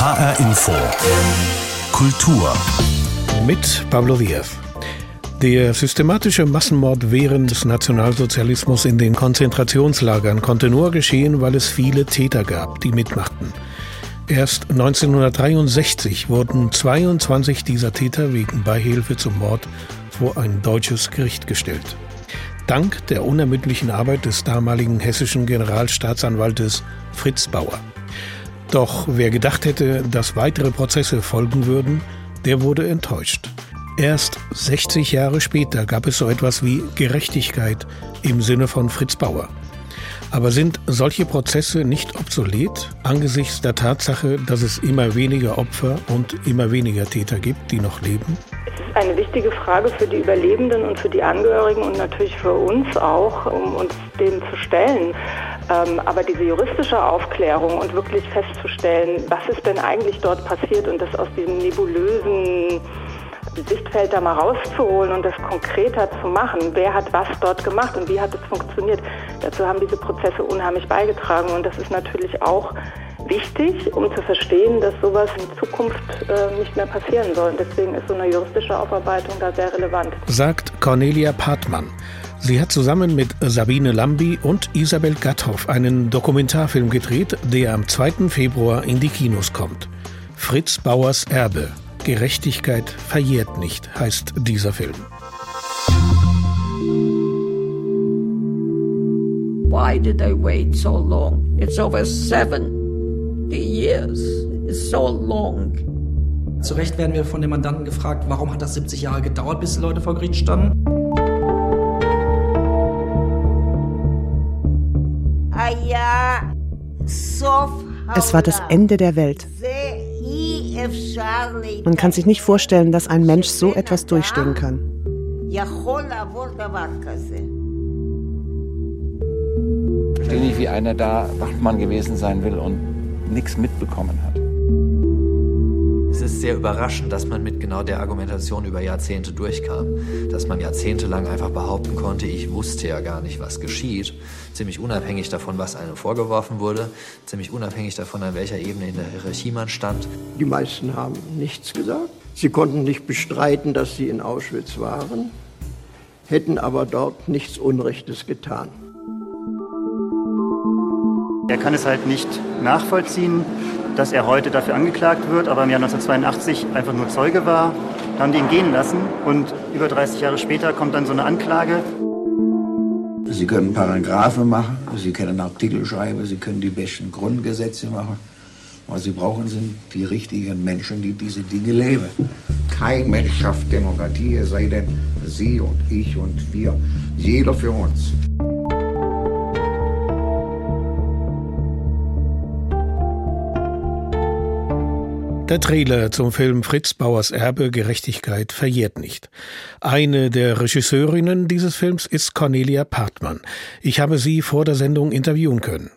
HR Info. Kultur. Mit Pablo Diaz. Der systematische Massenmord während des Nationalsozialismus in den Konzentrationslagern konnte nur geschehen, weil es viele Täter gab, die mitmachten. Erst 1963 wurden 22 dieser Täter wegen Beihilfe zum Mord vor ein deutsches Gericht gestellt. Dank der unermüdlichen Arbeit des damaligen hessischen Generalstaatsanwaltes Fritz Bauer. Doch wer gedacht hätte, dass weitere Prozesse folgen würden, der wurde enttäuscht. Erst 60 Jahre später gab es so etwas wie Gerechtigkeit im Sinne von Fritz Bauer. Aber sind solche Prozesse nicht obsolet angesichts der Tatsache, dass es immer weniger Opfer und immer weniger Täter gibt, die noch leben? Es ist eine wichtige Frage für die Überlebenden und für die Angehörigen und natürlich für uns auch, um uns dem zu stellen. Ähm, aber diese juristische Aufklärung und wirklich festzustellen, was ist denn eigentlich dort passiert und das aus diesem nebulösen Sichtfeld da mal rauszuholen und das konkreter zu machen. Wer hat was dort gemacht und wie hat es funktioniert? Dazu haben diese Prozesse unheimlich beigetragen und das ist natürlich auch wichtig, um zu verstehen, dass sowas in Zukunft äh, nicht mehr passieren soll. Deswegen ist so eine juristische Aufarbeitung da sehr relevant. Sagt Cornelia Partmann. Sie hat zusammen mit Sabine Lambi und Isabel Gatthoff einen Dokumentarfilm gedreht, der am 2. Februar in die Kinos kommt. Fritz Bauers Erbe. Gerechtigkeit verjährt nicht, heißt dieser Film. Why did I wait so long? It's over 70 years. It's so long. Zu Recht werden wir von den Mandanten gefragt, warum hat das 70 Jahre gedauert, bis die Leute vor Gericht standen? Es war das Ende der Welt. Man kann sich nicht vorstellen, dass ein Mensch so etwas durchstehen kann. Verstehe nicht, wie einer da Wachmann gewesen sein will und nichts mitbekommen hat. Es ist sehr überraschend, dass man mit genau der Argumentation über Jahrzehnte durchkam. Dass man jahrzehntelang einfach behaupten konnte, ich wusste ja gar nicht, was geschieht. Ziemlich unabhängig davon, was einem vorgeworfen wurde. Ziemlich unabhängig davon, an welcher Ebene in der Hierarchie man stand. Die meisten haben nichts gesagt. Sie konnten nicht bestreiten, dass sie in Auschwitz waren, hätten aber dort nichts Unrechtes getan. Er kann es halt nicht nachvollziehen, dass er heute dafür angeklagt wird, aber im Jahr 1982 einfach nur Zeuge war. Da haben die ihn gehen lassen und über 30 Jahre später kommt dann so eine Anklage. Sie können Paragraphe machen, Sie können Artikel schreiben, Sie können die besten Grundgesetze machen. Was Sie brauchen, sind die richtigen Menschen, die diese Dinge leben. Kein Mensch schafft Demokratie, es sei denn Sie und ich und wir. Jeder für uns. Der Trailer zum Film Fritz Bauers Erbe Gerechtigkeit verjährt nicht. Eine der Regisseurinnen dieses Films ist Cornelia Partmann. Ich habe sie vor der Sendung interviewen können.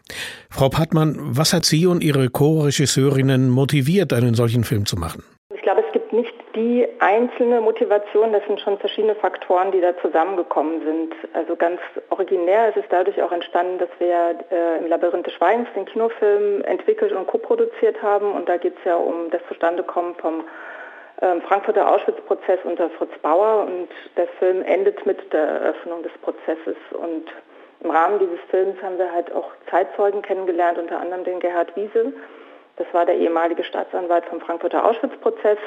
Frau Partmann, was hat Sie und Ihre Co-Regisseurinnen motiviert, einen solchen Film zu machen? Ich glaube, es gibt nicht die einzelne Motivation, das sind schon verschiedene Faktoren, die da zusammengekommen sind. Also ganz originär ist es dadurch auch entstanden, dass wir äh, im Labyrinth des Schweigens den Kinofilm entwickelt und co-produziert haben. Und da geht es ja um das Zustandekommen vom ähm, Frankfurter Auschwitz-Prozess unter Fritz Bauer. Und der Film endet mit der Eröffnung des Prozesses. Und im Rahmen dieses Films haben wir halt auch Zeitzeugen kennengelernt, unter anderem den Gerhard Wiese. Das war der ehemalige Staatsanwalt vom Frankfurter Auschwitz-Prozess.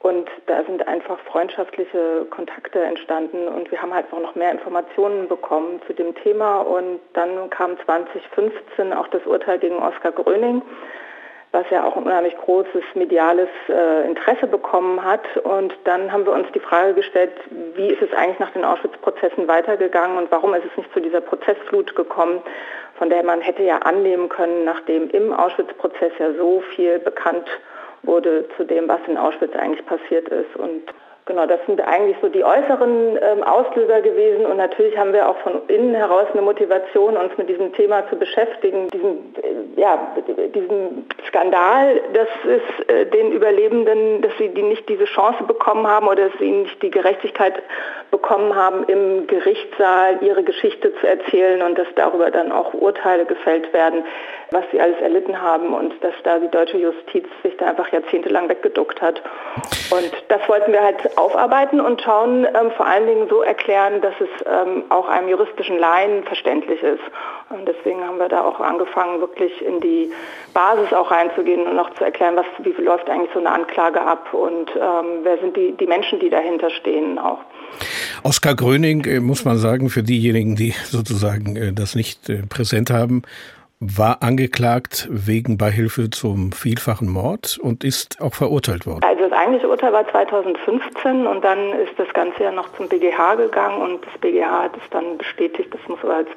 Und da sind einfach freundschaftliche Kontakte entstanden und wir haben halt auch noch mehr Informationen bekommen zu dem Thema. Und dann kam 2015 auch das Urteil gegen Oskar Gröning, was ja auch ein unheimlich großes mediales äh, Interesse bekommen hat. Und dann haben wir uns die Frage gestellt, wie ist es eigentlich nach den Auschwitz-Prozessen weitergegangen und warum ist es nicht zu dieser Prozessflut gekommen, von der man hätte ja annehmen können, nachdem im Auschwitz-Prozess ja so viel bekannt wurde zu dem, was in Auschwitz eigentlich passiert ist. Und genau, das sind eigentlich so die äußeren ähm, Auslöser gewesen. Und natürlich haben wir auch von innen heraus eine Motivation, uns mit diesem Thema zu beschäftigen. Diesen, äh, ja, diesen Skandal, dass es äh, den Überlebenden, dass sie die nicht diese Chance bekommen haben oder dass sie nicht die Gerechtigkeit bekommen haben, im Gerichtssaal ihre Geschichte zu erzählen und dass darüber dann auch Urteile gefällt werden, was sie alles erlitten haben und dass da die deutsche Justiz sich da einfach jahrzehntelang weggeduckt hat. Und das wollten wir halt aufarbeiten und schauen, ähm, vor allen Dingen so erklären, dass es ähm, auch einem juristischen Laien verständlich ist. Und deswegen haben wir da auch angefangen, wirklich in die Basis auch reinzugehen und auch zu erklären, was, wie läuft eigentlich so eine Anklage ab und ähm, wer sind die, die Menschen, die dahinter stehen auch. Oskar Gröning, äh, muss man sagen, für diejenigen, die sozusagen äh, das nicht äh, präsent haben, war angeklagt wegen Beihilfe zum vielfachen Mord und ist auch verurteilt worden. Also das eigentliche Urteil war 2015 und dann ist das Ganze ja noch zum BGH gegangen und das BGH hat es dann bestätigt, das muss aber als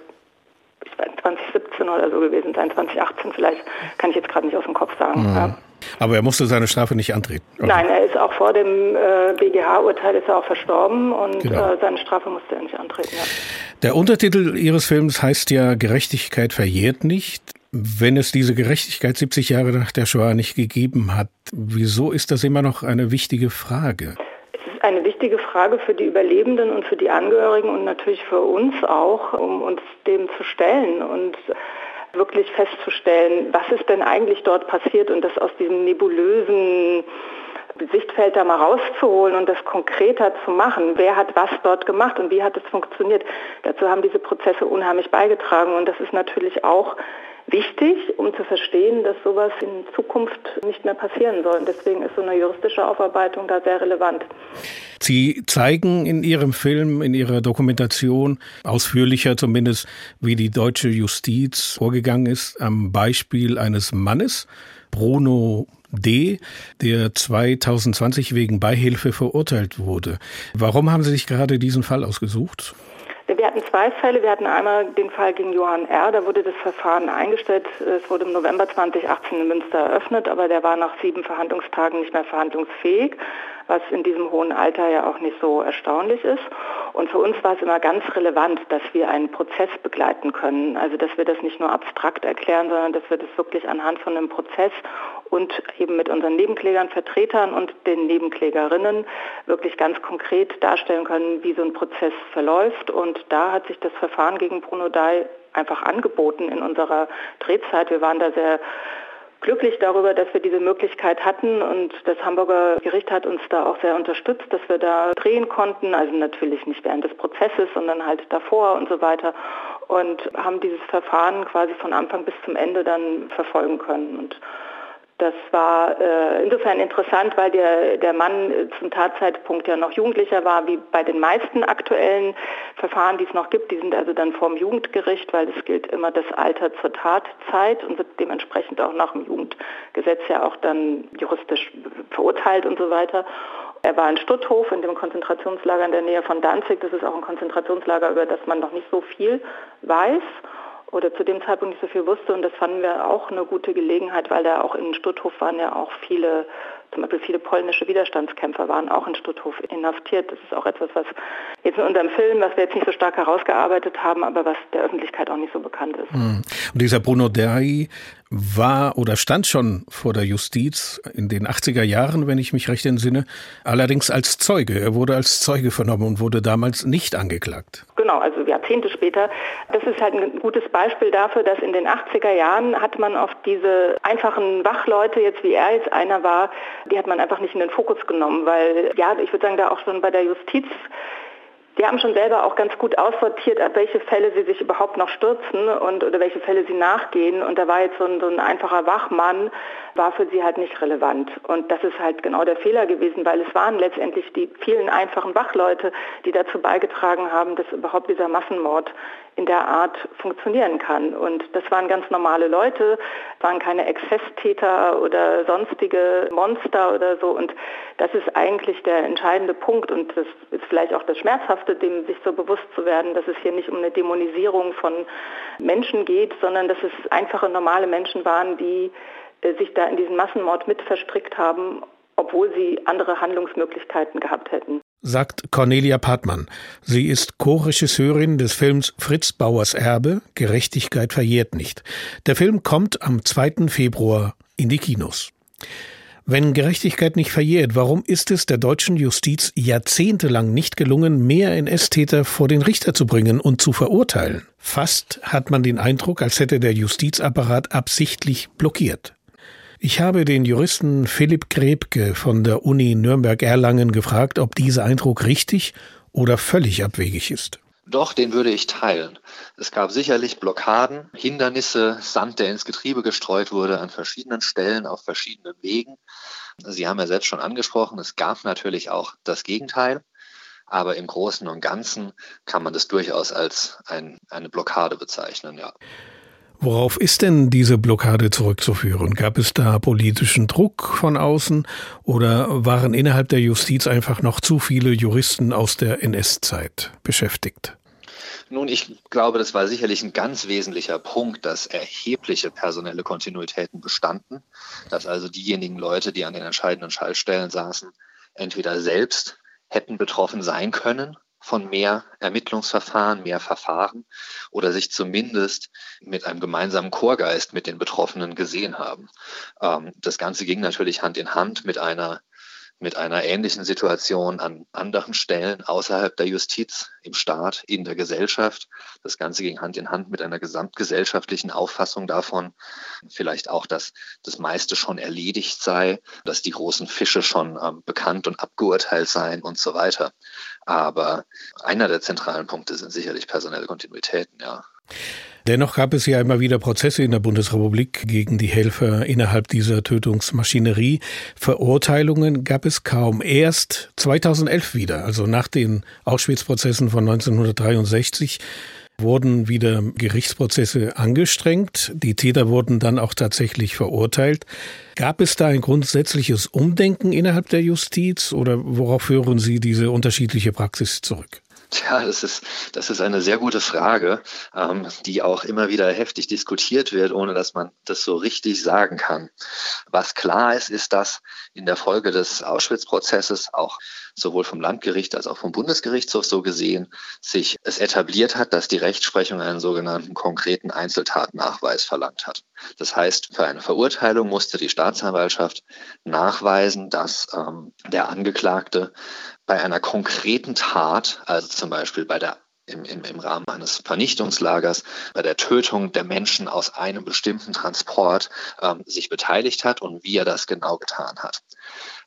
ich weiß, 2017 oder so gewesen sein, 2018 vielleicht, kann ich jetzt gerade nicht aus dem Kopf sagen. Mhm. Ja. Aber er musste seine Strafe nicht antreten. Oder? Nein, er ist auch vor dem äh, BGH-Urteil ist er auch verstorben und genau. äh, seine Strafe musste er nicht antreten. Ja. Der Untertitel Ihres Films heißt ja Gerechtigkeit verjährt nicht. Wenn es diese Gerechtigkeit 70 Jahre nach der Shoah nicht gegeben hat, wieso ist das immer noch eine wichtige Frage? Es ist eine wichtige Frage für die Überlebenden und für die Angehörigen und natürlich für uns auch, um uns dem zu stellen und wirklich festzustellen, was ist denn eigentlich dort passiert und das aus diesem nebulösen Sichtfeld da mal rauszuholen und das konkreter zu machen. Wer hat was dort gemacht und wie hat es funktioniert? Dazu haben diese Prozesse unheimlich beigetragen und das ist natürlich auch wichtig, um zu verstehen, dass sowas in Zukunft nicht mehr passieren soll. Und deswegen ist so eine juristische Aufarbeitung da sehr relevant. Sie zeigen in Ihrem Film, in Ihrer Dokumentation, ausführlicher zumindest, wie die deutsche Justiz vorgegangen ist, am Beispiel eines Mannes, Bruno D., der 2020 wegen Beihilfe verurteilt wurde. Warum haben Sie sich gerade diesen Fall ausgesucht? Wir hatten zwei Fälle. Wir hatten einmal den Fall gegen Johann R. Da wurde das Verfahren eingestellt. Es wurde im November 2018 in Münster eröffnet, aber der war nach sieben Verhandlungstagen nicht mehr verhandlungsfähig was in diesem hohen Alter ja auch nicht so erstaunlich ist. Und für uns war es immer ganz relevant, dass wir einen Prozess begleiten können. Also dass wir das nicht nur abstrakt erklären, sondern dass wir das wirklich anhand von einem Prozess und eben mit unseren Nebenklägern, Vertretern und den Nebenklägerinnen wirklich ganz konkret darstellen können, wie so ein Prozess verläuft. Und da hat sich das Verfahren gegen Bruno Dai einfach angeboten in unserer Drehzeit. Wir waren da sehr glücklich darüber, dass wir diese Möglichkeit hatten und das Hamburger Gericht hat uns da auch sehr unterstützt, dass wir da drehen konnten, also natürlich nicht während des Prozesses, sondern halt davor und so weiter und haben dieses Verfahren quasi von Anfang bis zum Ende dann verfolgen können und das war äh, insofern interessant, weil der, der Mann äh, zum Tatzeitpunkt ja noch Jugendlicher war, wie bei den meisten aktuellen Verfahren, die es noch gibt. Die sind also dann vorm Jugendgericht, weil es gilt immer das Alter zur Tatzeit und wird dementsprechend auch nach dem Jugendgesetz ja auch dann juristisch verurteilt und so weiter. Er war in Stutthof, in dem Konzentrationslager in der Nähe von Danzig. Das ist auch ein Konzentrationslager, über das man noch nicht so viel weiß oder zu dem Zeitpunkt nicht so viel wusste. Und das fanden wir auch eine gute Gelegenheit, weil da auch in Stutthof waren ja auch viele, zum Beispiel viele polnische Widerstandskämpfer waren auch in Stutthof inhaftiert. Das ist auch etwas, was jetzt in unserem Film, was wir jetzt nicht so stark herausgearbeitet haben, aber was der Öffentlichkeit auch nicht so bekannt ist. Hm. Und dieser Bruno Derry war oder stand schon vor der Justiz in den 80er Jahren, wenn ich mich recht entsinne, allerdings als Zeuge. Er wurde als Zeuge vernommen und wurde damals nicht angeklagt. Genau, also Jahrzehnte später. Das ist halt ein gutes Beispiel dafür, dass in den 80er Jahren hat man oft diese einfachen Wachleute, jetzt wie er jetzt einer war, die hat man einfach nicht in den Fokus genommen, weil ja, ich würde sagen, da auch schon bei der Justiz die haben schon selber auch ganz gut aussortiert, ab welche Fälle sie sich überhaupt noch stürzen und oder welche Fälle sie nachgehen. Und da war jetzt so ein, so ein einfacher Wachmann, war für sie halt nicht relevant. Und das ist halt genau der Fehler gewesen, weil es waren letztendlich die vielen einfachen Wachleute, die dazu beigetragen haben, dass überhaupt dieser Massenmord in der Art funktionieren kann. Und das waren ganz normale Leute, waren keine Exzesstäter oder sonstige Monster oder so. Und das ist eigentlich der entscheidende Punkt und das ist vielleicht auch das Schmerzhafte, dem sich so bewusst zu werden, dass es hier nicht um eine Dämonisierung von Menschen geht, sondern dass es einfache normale Menschen waren, die sich da in diesen Massenmord mit verstrickt haben, obwohl sie andere Handlungsmöglichkeiten gehabt hätten sagt Cornelia Partmann. Sie ist Co-Regisseurin des Films Fritz Bauers Erbe, Gerechtigkeit verjährt nicht. Der Film kommt am 2. Februar in die Kinos. Wenn Gerechtigkeit nicht verjährt, warum ist es der deutschen Justiz jahrzehntelang nicht gelungen, mehr NS-Täter vor den Richter zu bringen und zu verurteilen? Fast hat man den Eindruck, als hätte der Justizapparat absichtlich blockiert. Ich habe den Juristen Philipp Grebke von der Uni Nürnberg-Erlangen gefragt, ob dieser Eindruck richtig oder völlig abwegig ist. Doch, den würde ich teilen. Es gab sicherlich Blockaden, Hindernisse, Sand, der ins Getriebe gestreut wurde an verschiedenen Stellen, auf verschiedenen Wegen. Sie haben ja selbst schon angesprochen, es gab natürlich auch das Gegenteil. Aber im Großen und Ganzen kann man das durchaus als ein, eine Blockade bezeichnen, ja. Worauf ist denn diese Blockade zurückzuführen? Gab es da politischen Druck von außen oder waren innerhalb der Justiz einfach noch zu viele Juristen aus der NS-Zeit beschäftigt? Nun, ich glaube, das war sicherlich ein ganz wesentlicher Punkt, dass erhebliche personelle Kontinuitäten bestanden, dass also diejenigen Leute, die an den entscheidenden Schaltstellen saßen, entweder selbst hätten betroffen sein können von mehr Ermittlungsverfahren, mehr Verfahren oder sich zumindest mit einem gemeinsamen Chorgeist mit den Betroffenen gesehen haben. Ähm, das Ganze ging natürlich Hand in Hand mit einer mit einer ähnlichen Situation an anderen Stellen außerhalb der Justiz, im Staat, in der Gesellschaft. Das Ganze ging Hand in Hand mit einer gesamtgesellschaftlichen Auffassung davon, vielleicht auch, dass das meiste schon erledigt sei, dass die großen Fische schon ähm, bekannt und abgeurteilt seien und so weiter. Aber einer der zentralen Punkte sind sicherlich personelle Kontinuitäten, ja. Dennoch gab es ja immer wieder Prozesse in der Bundesrepublik gegen die Helfer innerhalb dieser Tötungsmaschinerie. Verurteilungen gab es kaum. Erst 2011 wieder, also nach den Auschwitz-Prozessen von 1963, wurden wieder Gerichtsprozesse angestrengt. Die Täter wurden dann auch tatsächlich verurteilt. Gab es da ein grundsätzliches Umdenken innerhalb der Justiz oder worauf führen Sie diese unterschiedliche Praxis zurück? Tja, das ist, das ist eine sehr gute Frage, ähm, die auch immer wieder heftig diskutiert wird, ohne dass man das so richtig sagen kann. Was klar ist, ist, dass in der Folge des Auschwitz-Prozesses auch sowohl vom Landgericht als auch vom Bundesgerichtshof so gesehen sich es etabliert hat, dass die Rechtsprechung einen sogenannten konkreten Einzeltatnachweis verlangt hat. Das heißt, für eine Verurteilung musste die Staatsanwaltschaft nachweisen, dass ähm, der Angeklagte bei einer konkreten Tat, also zum Beispiel bei der im, im, im Rahmen eines Vernichtungslagers bei der Tötung der Menschen aus einem bestimmten Transport ähm, sich beteiligt hat und wie er das genau getan hat.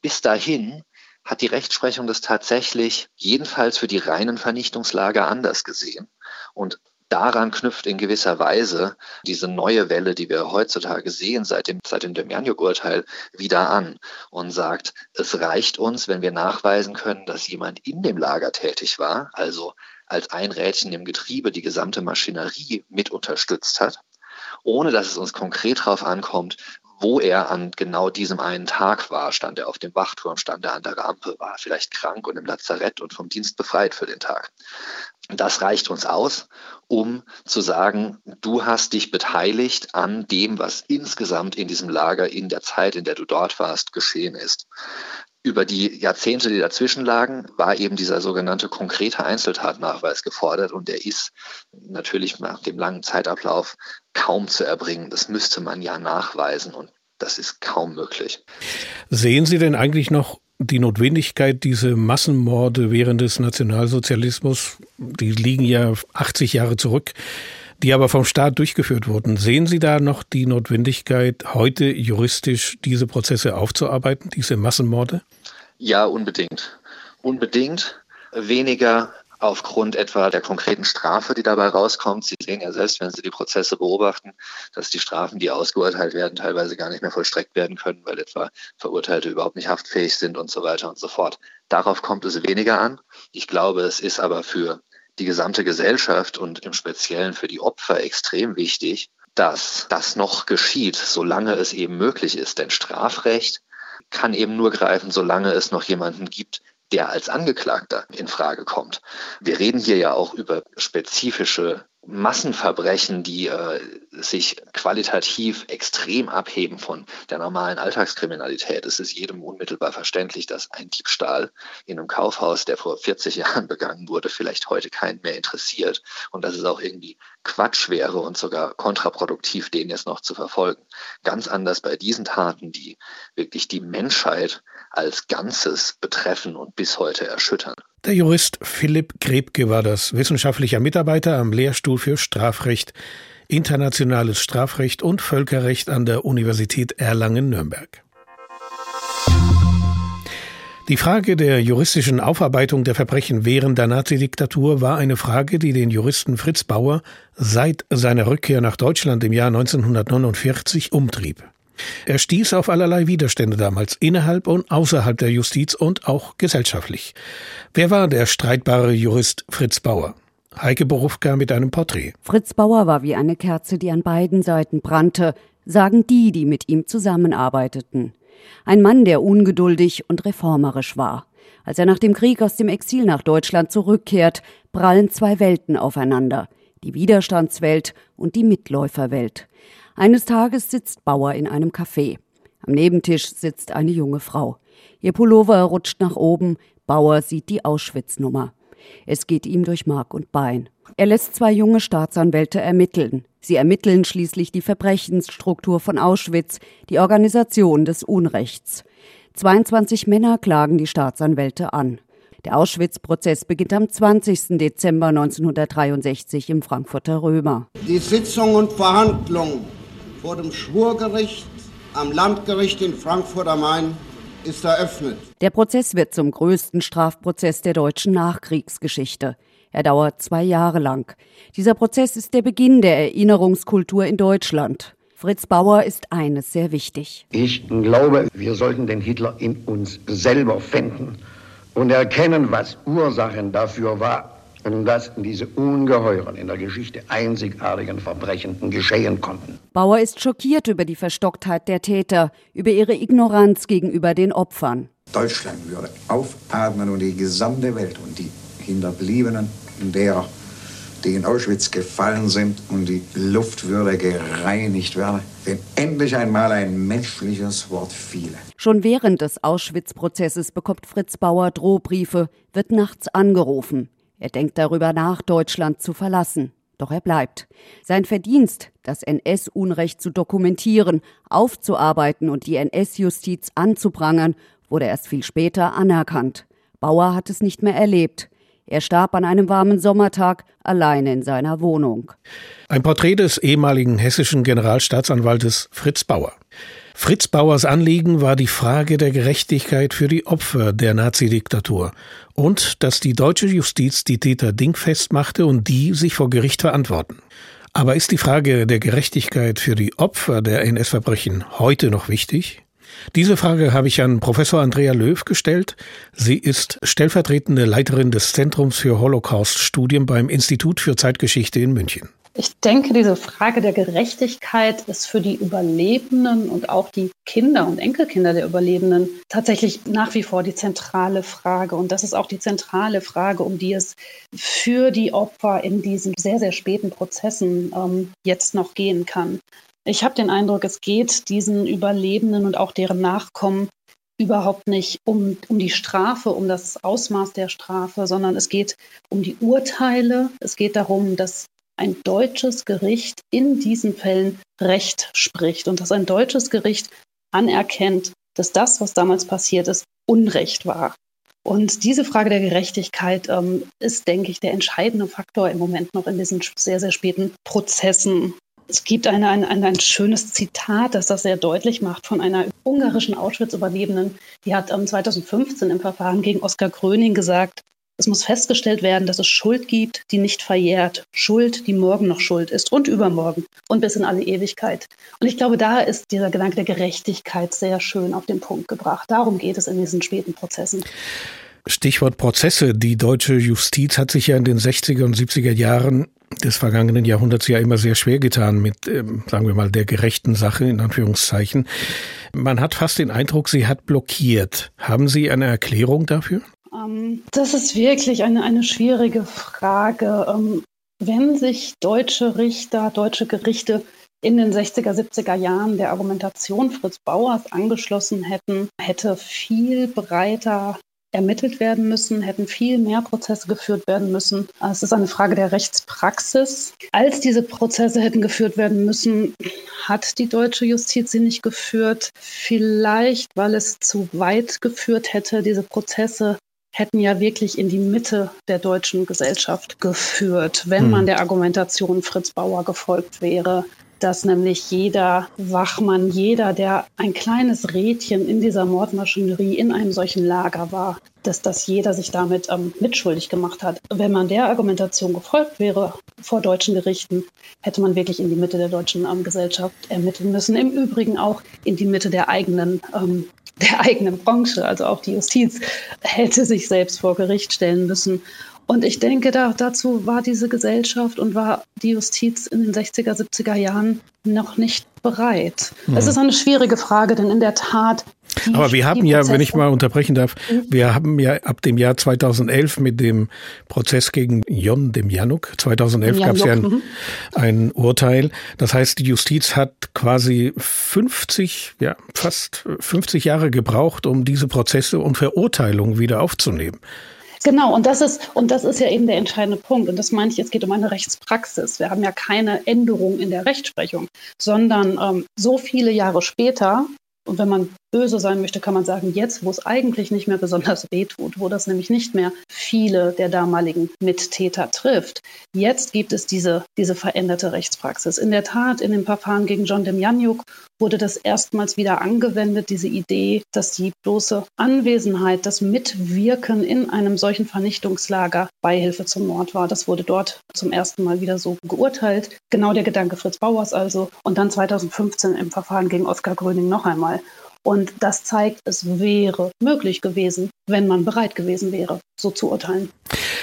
Bis dahin hat die Rechtsprechung das tatsächlich jedenfalls für die reinen Vernichtungslager anders gesehen. Und daran knüpft in gewisser Weise diese neue Welle, die wir heutzutage sehen, seit dem, seit dem Demjanjuk-Urteil wieder an und sagt, es reicht uns, wenn wir nachweisen können, dass jemand in dem Lager tätig war, also als ein Rädchen im Getriebe die gesamte Maschinerie mit unterstützt hat, ohne dass es uns konkret darauf ankommt, wo er an genau diesem einen Tag war. Stand er auf dem Wachturm, stand er an der Rampe, war vielleicht krank und im Lazarett und vom Dienst befreit für den Tag. Das reicht uns aus, um zu sagen, du hast dich beteiligt an dem, was insgesamt in diesem Lager in der Zeit, in der du dort warst, geschehen ist. Über die Jahrzehnte, die dazwischen lagen, war eben dieser sogenannte konkrete Einzeltatnachweis gefordert und der ist natürlich nach dem langen Zeitablauf kaum zu erbringen. Das müsste man ja nachweisen und das ist kaum möglich. Sehen Sie denn eigentlich noch die Notwendigkeit, diese Massenmorde während des Nationalsozialismus, die liegen ja 80 Jahre zurück, die aber vom Staat durchgeführt wurden. Sehen Sie da noch die Notwendigkeit, heute juristisch diese Prozesse aufzuarbeiten, diese Massenmorde? Ja, unbedingt. Unbedingt. Weniger aufgrund etwa der konkreten Strafe, die dabei rauskommt. Sie sehen ja selbst, wenn Sie die Prozesse beobachten, dass die Strafen, die ausgeurteilt werden, teilweise gar nicht mehr vollstreckt werden können, weil etwa Verurteilte überhaupt nicht haftfähig sind und so weiter und so fort. Darauf kommt es weniger an. Ich glaube, es ist aber für die gesamte Gesellschaft und im Speziellen für die Opfer extrem wichtig, dass das noch geschieht, solange es eben möglich ist. Denn Strafrecht kann eben nur greifen, solange es noch jemanden gibt, der als Angeklagter in Frage kommt. Wir reden hier ja auch über spezifische Massenverbrechen, die äh, sich qualitativ extrem abheben von der normalen Alltagskriminalität. Es ist jedem unmittelbar verständlich, dass ein Diebstahl in einem Kaufhaus, der vor 40 Jahren begangen wurde, vielleicht heute keinen mehr interessiert und dass es auch irgendwie Quatsch wäre und sogar kontraproduktiv, den jetzt noch zu verfolgen. Ganz anders bei diesen Taten, die wirklich die Menschheit als Ganzes betreffen und bis heute erschüttern. Der Jurist Philipp Grebke war das, wissenschaftlicher Mitarbeiter am Lehrstuhl für Strafrecht, internationales Strafrecht und Völkerrecht an der Universität Erlangen-Nürnberg. Die Frage der juristischen Aufarbeitung der Verbrechen während der Nazidiktatur war eine Frage, die den Juristen Fritz Bauer seit seiner Rückkehr nach Deutschland im Jahr 1949 umtrieb. Er stieß auf allerlei Widerstände damals, innerhalb und außerhalb der Justiz und auch gesellschaftlich. Wer war der streitbare Jurist Fritz Bauer? Heike Berufka mit einem Porträt. Fritz Bauer war wie eine Kerze, die an beiden Seiten brannte, sagen die, die mit ihm zusammenarbeiteten. Ein Mann, der ungeduldig und reformerisch war. Als er nach dem Krieg aus dem Exil nach Deutschland zurückkehrt, prallen zwei Welten aufeinander. Die Widerstandswelt und die Mitläuferwelt. Eines Tages sitzt Bauer in einem Café. Am Nebentisch sitzt eine junge Frau. Ihr Pullover rutscht nach oben. Bauer sieht die Auschwitz-Nummer. Es geht ihm durch Mark und Bein. Er lässt zwei junge Staatsanwälte ermitteln. Sie ermitteln schließlich die Verbrechensstruktur von Auschwitz, die Organisation des Unrechts. 22 Männer klagen die Staatsanwälte an. Der Auschwitz-Prozess beginnt am 20. Dezember 1963 im Frankfurter Römer. Die Sitzung und Verhandlung vor dem Schwurgericht am Landgericht in Frankfurt am Main ist eröffnet. Der Prozess wird zum größten Strafprozess der deutschen Nachkriegsgeschichte. Er dauert zwei Jahre lang. Dieser Prozess ist der Beginn der Erinnerungskultur in Deutschland. Fritz Bauer ist eines sehr wichtig. Ich glaube, wir sollten den Hitler in uns selber finden und erkennen, was Ursachen dafür war, dass diese ungeheuren, in der Geschichte einzigartigen Verbrechen geschehen konnten. Bauer ist schockiert über die Verstocktheit der Täter, über ihre Ignoranz gegenüber den Opfern. Deutschland würde aufatmen und die gesamte Welt und die Hinterbliebenen derer, die in Auschwitz gefallen sind und die Luft würde gereinigt werden, wenn endlich einmal ein menschliches Wort fiele. Schon während des Auschwitz-Prozesses bekommt Fritz Bauer Drohbriefe, wird nachts angerufen. Er denkt darüber nach, Deutschland zu verlassen. Doch er bleibt. Sein Verdienst, das NS-Unrecht zu dokumentieren, aufzuarbeiten und die NS-Justiz anzuprangern, wurde erst viel später anerkannt. Bauer hat es nicht mehr erlebt. Er starb an einem warmen Sommertag alleine in seiner Wohnung. Ein Porträt des ehemaligen hessischen Generalstaatsanwaltes Fritz Bauer. Fritz Bauers Anliegen war die Frage der Gerechtigkeit für die Opfer der Nazidiktatur und dass die deutsche Justiz die Täter dingfest machte und die sich vor Gericht verantworten. Aber ist die Frage der Gerechtigkeit für die Opfer der NS-Verbrechen heute noch wichtig? Diese Frage habe ich an Professor Andrea Löw gestellt. Sie ist stellvertretende Leiterin des Zentrums für Holocaust-Studien beim Institut für Zeitgeschichte in München. Ich denke, diese Frage der Gerechtigkeit ist für die Überlebenden und auch die Kinder und Enkelkinder der Überlebenden tatsächlich nach wie vor die zentrale Frage. Und das ist auch die zentrale Frage, um die es für die Opfer in diesen sehr, sehr späten Prozessen ähm, jetzt noch gehen kann. Ich habe den Eindruck, es geht diesen Überlebenden und auch deren Nachkommen überhaupt nicht um, um die Strafe, um das Ausmaß der Strafe, sondern es geht um die Urteile. Es geht darum, dass ein deutsches Gericht in diesen Fällen Recht spricht und dass ein deutsches Gericht anerkennt, dass das, was damals passiert ist, Unrecht war. Und diese Frage der Gerechtigkeit ähm, ist, denke ich, der entscheidende Faktor im Moment noch in diesen sehr, sehr späten Prozessen. Es gibt eine, ein, ein schönes Zitat, das das sehr deutlich macht von einer ungarischen Auschwitz-Überlebenden. Die hat ähm, 2015 im Verfahren gegen Oskar Gröning gesagt, es muss festgestellt werden, dass es Schuld gibt, die nicht verjährt. Schuld, die morgen noch Schuld ist und übermorgen und bis in alle Ewigkeit. Und ich glaube, da ist dieser Gedanke der Gerechtigkeit sehr schön auf den Punkt gebracht. Darum geht es in diesen späten Prozessen. Stichwort Prozesse. Die deutsche Justiz hat sich ja in den 60er und 70er Jahren des vergangenen Jahrhunderts ja immer sehr schwer getan mit, ähm, sagen wir mal, der gerechten Sache, in Anführungszeichen. Man hat fast den Eindruck, sie hat blockiert. Haben Sie eine Erklärung dafür? Ähm, das ist wirklich eine, eine schwierige Frage. Ähm, wenn sich deutsche Richter, deutsche Gerichte in den 60er, 70er Jahren der Argumentation Fritz Bauers angeschlossen hätten, hätte viel breiter ermittelt werden müssen, hätten viel mehr Prozesse geführt werden müssen. Es ist eine Frage der Rechtspraxis. Als diese Prozesse hätten geführt werden müssen, hat die deutsche Justiz sie nicht geführt. Vielleicht, weil es zu weit geführt hätte, diese Prozesse hätten ja wirklich in die Mitte der deutschen Gesellschaft geführt, wenn man hm. der Argumentation Fritz Bauer gefolgt wäre dass nämlich jeder Wachmann, jeder, der ein kleines Rädchen in dieser Mordmaschinerie in einem solchen Lager war, dass das jeder sich damit ähm, mitschuldig gemacht hat. Wenn man der Argumentation gefolgt wäre vor deutschen Gerichten, hätte man wirklich in die Mitte der deutschen ähm, Gesellschaft ermitteln müssen. Im Übrigen auch in die Mitte der eigenen ähm, der eigenen Branche, also auch die Justiz, hätte sich selbst vor Gericht stellen müssen. Und ich denke, da, dazu war diese Gesellschaft und war die Justiz in den 60er, 70er Jahren noch nicht bereit. Mhm. Es ist eine schwierige Frage, denn in der Tat. Aber wir haben ja, wenn ich mal unterbrechen darf, mhm. wir haben ja ab dem Jahr 2011 mit dem Prozess gegen Jon dem Januk, 2011 gab es ja ein, mhm. ein, Urteil. Das heißt, die Justiz hat quasi 50, ja, fast 50 Jahre gebraucht, um diese Prozesse und Verurteilungen wieder aufzunehmen. Genau, und das ist, und das ist ja eben der entscheidende Punkt. Und das meine ich, es geht um eine Rechtspraxis. Wir haben ja keine Änderung in der Rechtsprechung, sondern ähm, so viele Jahre später, und wenn man böse sein möchte, kann man sagen, jetzt, wo es eigentlich nicht mehr besonders weh tut, wo das nämlich nicht mehr viele der damaligen Mittäter trifft, jetzt gibt es diese, diese veränderte Rechtspraxis. In der Tat, in dem Verfahren gegen John Demjanjuk wurde das erstmals wieder angewendet, diese Idee, dass die bloße Anwesenheit, das Mitwirken in einem solchen Vernichtungslager Beihilfe zum Mord war. Das wurde dort zum ersten Mal wieder so geurteilt. Genau der Gedanke Fritz Bauers also. Und dann 2015 im Verfahren gegen Oskar Gröning noch einmal. Und das zeigt, es wäre möglich gewesen, wenn man bereit gewesen wäre, so zu urteilen.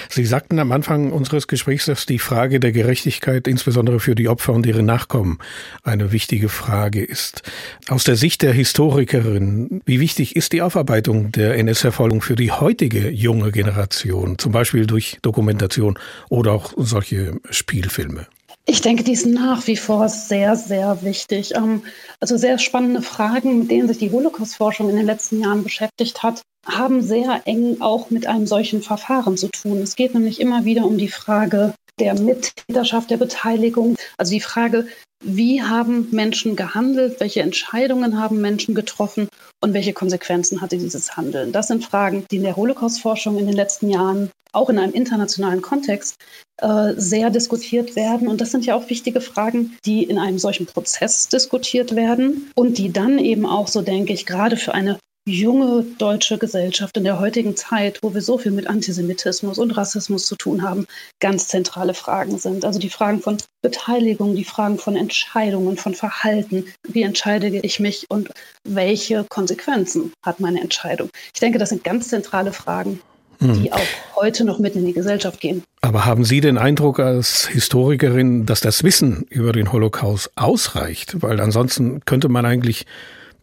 Sie sagten am Anfang unseres Gesprächs, dass die Frage der Gerechtigkeit insbesondere für die Opfer und ihre Nachkommen eine wichtige Frage ist. Aus der Sicht der Historikerin, wie wichtig ist die Aufarbeitung der NS-Verfolgung für die heutige junge Generation, zum Beispiel durch Dokumentation oder auch solche Spielfilme? Ich denke, die ist nach wie vor sehr, sehr wichtig. Ähm, also sehr spannende Fragen, mit denen sich die Holocaust-Forschung in den letzten Jahren beschäftigt hat, haben sehr eng auch mit einem solchen Verfahren zu tun. Es geht nämlich immer wieder um die Frage der Mittäterschaft, der Beteiligung, also die Frage, wie haben Menschen gehandelt, welche Entscheidungen haben Menschen getroffen und welche Konsequenzen hatte dieses Handeln. Das sind Fragen, die in der Holocaust-Forschung in den letzten Jahren auch in einem internationalen Kontext äh, sehr diskutiert werden. Und das sind ja auch wichtige Fragen, die in einem solchen Prozess diskutiert werden und die dann eben auch, so denke ich, gerade für eine junge deutsche Gesellschaft in der heutigen Zeit, wo wir so viel mit Antisemitismus und Rassismus zu tun haben, ganz zentrale Fragen sind. Also die Fragen von Beteiligung, die Fragen von Entscheidungen, von Verhalten. Wie entscheide ich mich und welche Konsequenzen hat meine Entscheidung? Ich denke, das sind ganz zentrale Fragen. Die auch heute noch mit in die Gesellschaft gehen. Aber haben Sie den Eindruck als Historikerin, dass das Wissen über den Holocaust ausreicht? Weil ansonsten könnte man eigentlich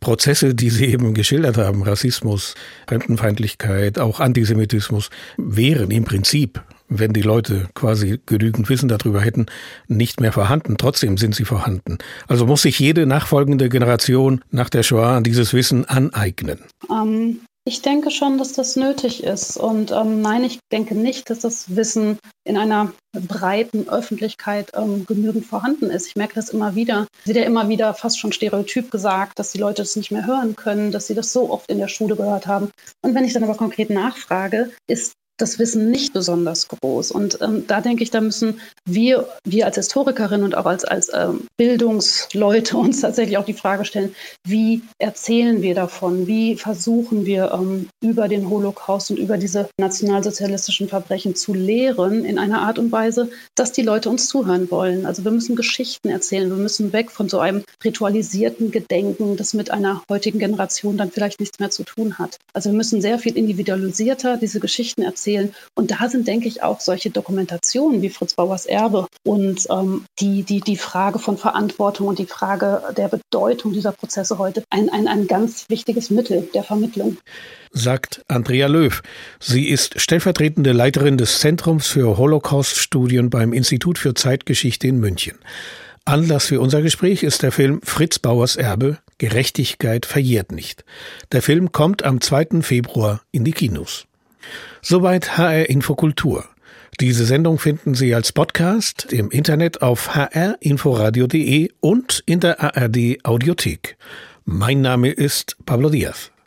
Prozesse, die Sie eben geschildert haben, Rassismus, Fremdenfeindlichkeit, auch Antisemitismus, wären im Prinzip, wenn die Leute quasi genügend Wissen darüber hätten, nicht mehr vorhanden. Trotzdem sind sie vorhanden. Also muss sich jede nachfolgende Generation nach der Shoah dieses Wissen aneignen. Ähm, ich denke schon, dass das nötig ist. Und ähm, nein, ich denke nicht, dass das Wissen in einer breiten Öffentlichkeit ähm, genügend vorhanden ist. Ich merke das immer wieder. Es wird ja immer wieder fast schon stereotyp gesagt, dass die Leute das nicht mehr hören können, dass sie das so oft in der Schule gehört haben. Und wenn ich dann aber konkret nachfrage, ist das Wissen nicht besonders groß. Und ähm, da denke ich, da müssen wir, wir als Historikerinnen und auch als, als ähm, Bildungsleute uns tatsächlich auch die Frage stellen, wie erzählen wir davon? Wie versuchen wir ähm, über den Holocaust und über diese nationalsozialistischen Verbrechen zu lehren in einer Art und Weise, dass die Leute uns zuhören wollen? Also wir müssen Geschichten erzählen. Wir müssen weg von so einem ritualisierten Gedenken, das mit einer heutigen Generation dann vielleicht nichts mehr zu tun hat. Also wir müssen sehr viel individualisierter diese Geschichten erzählen erzählen. Und da sind, denke ich, auch solche Dokumentationen wie Fritz Bauers Erbe und ähm, die, die, die Frage von Verantwortung und die Frage der Bedeutung dieser Prozesse heute ein, ein, ein ganz wichtiges Mittel der Vermittlung sagt Andrea Löw. Sie ist stellvertretende Leiterin des Zentrums für Holocaust-Studien beim Institut für Zeitgeschichte in München. Anlass für unser Gespräch ist der Film Fritz Bauers Erbe Gerechtigkeit verjährt nicht. Der Film kommt am 2. Februar in die Kinos. Soweit HR Infokultur. Diese Sendung finden Sie als Podcast im Internet auf hrinforadio.de und in der ARD Audiothek. Mein Name ist Pablo Diaz.